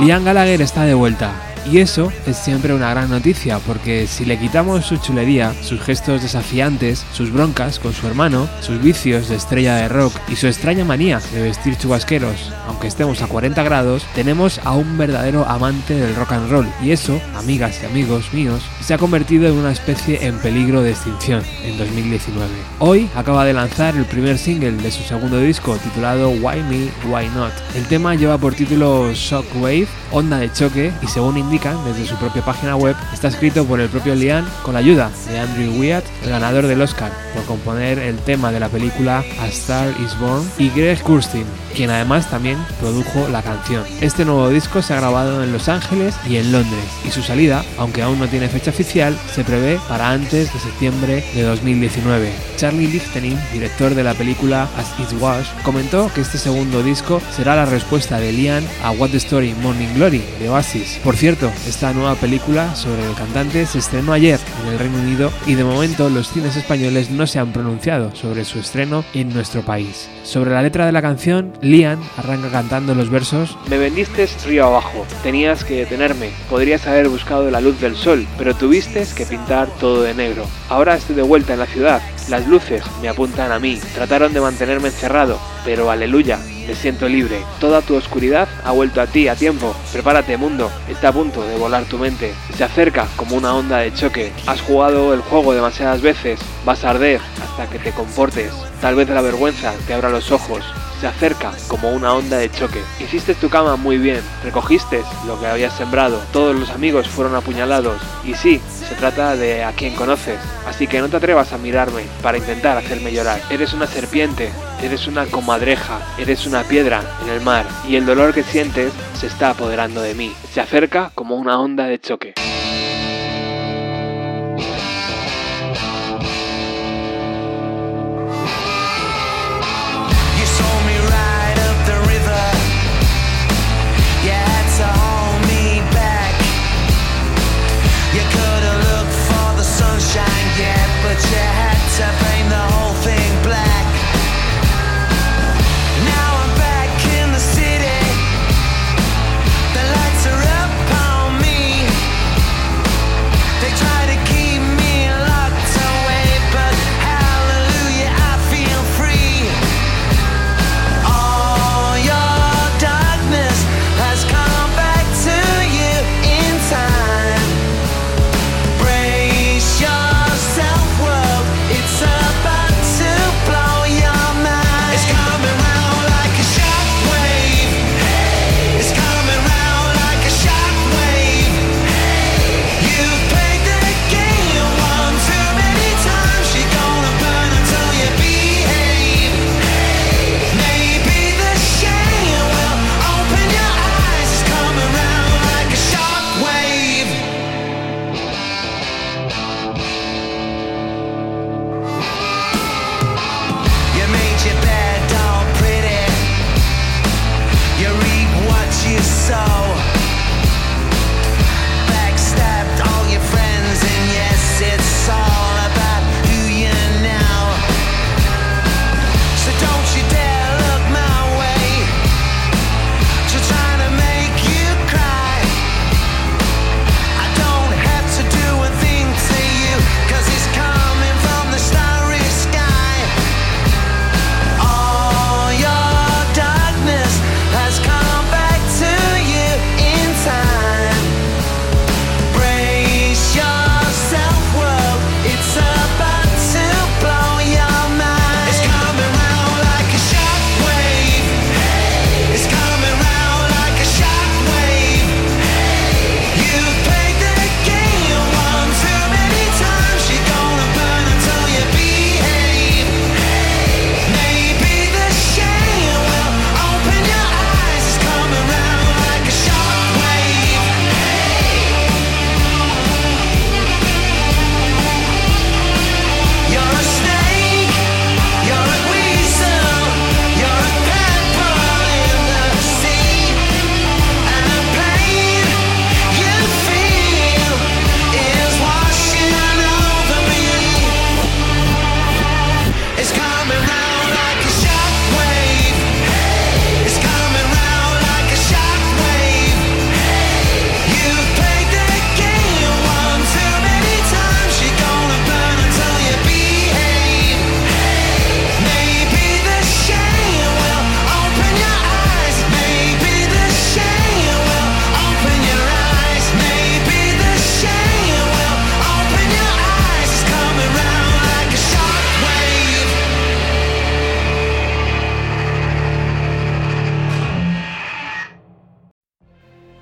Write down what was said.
Liam Gallagher está de vuelta y eso es siempre una gran noticia, porque si le quitamos su chulería, sus gestos desafiantes, sus broncas con su hermano, sus vicios de estrella de rock y su extraña manía de vestir chubasqueros, aunque estemos a 40 grados, tenemos a un verdadero amante del rock and roll. Y eso, amigas y amigos míos, se ha convertido en una especie en peligro de extinción en 2019. Hoy acaba de lanzar el primer single de su segundo disco titulado Why Me, Why Not. El tema lleva por título Shockwave, onda de choque, y según desde su propia página web, está escrito por el propio Liam con la ayuda de Andrew Wyatt, el ganador del Oscar, por componer el tema de la película A Star Is Born, y Greg Kurstin, quien además también produjo la canción. Este nuevo disco se ha grabado en Los Ángeles y en Londres, y su salida, aunque aún no tiene fecha oficial, se prevé para antes de septiembre de 2019. Charlie Lichtening, director de la película As It Was, comentó que este segundo disco será la respuesta de Liam a What the Story Morning Glory de Oasis. Por cierto, esta nueva película sobre el cantante se estrenó ayer en el Reino Unido y de momento los cines españoles no se han pronunciado sobre su estreno en nuestro país. Sobre la letra de la canción, Liam arranca cantando los versos Me vendiste río abajo, tenías que detenerme, podrías haber buscado la luz del sol, pero tuviste que pintar todo de negro. Ahora estoy de vuelta en la ciudad, las luces me apuntan a mí, trataron de mantenerme encerrado, pero aleluya, me siento libre. Toda tu oscuridad ha vuelto a ti a tiempo. Prepárate, mundo. Está a punto de volar tu mente. Se acerca como una onda de choque. Has jugado el juego demasiadas veces. Vas a arder hasta que te comportes. Tal vez la vergüenza te abra los ojos se acerca como una onda de choque. Hiciste tu cama muy bien, recogiste lo que habías sembrado, todos los amigos fueron apuñalados y sí, se trata de a quien conoces, así que no te atrevas a mirarme para intentar hacerme llorar. Eres una serpiente, eres una comadreja, eres una piedra en el mar y el dolor que sientes se está apoderando de mí. Se acerca como una onda de choque.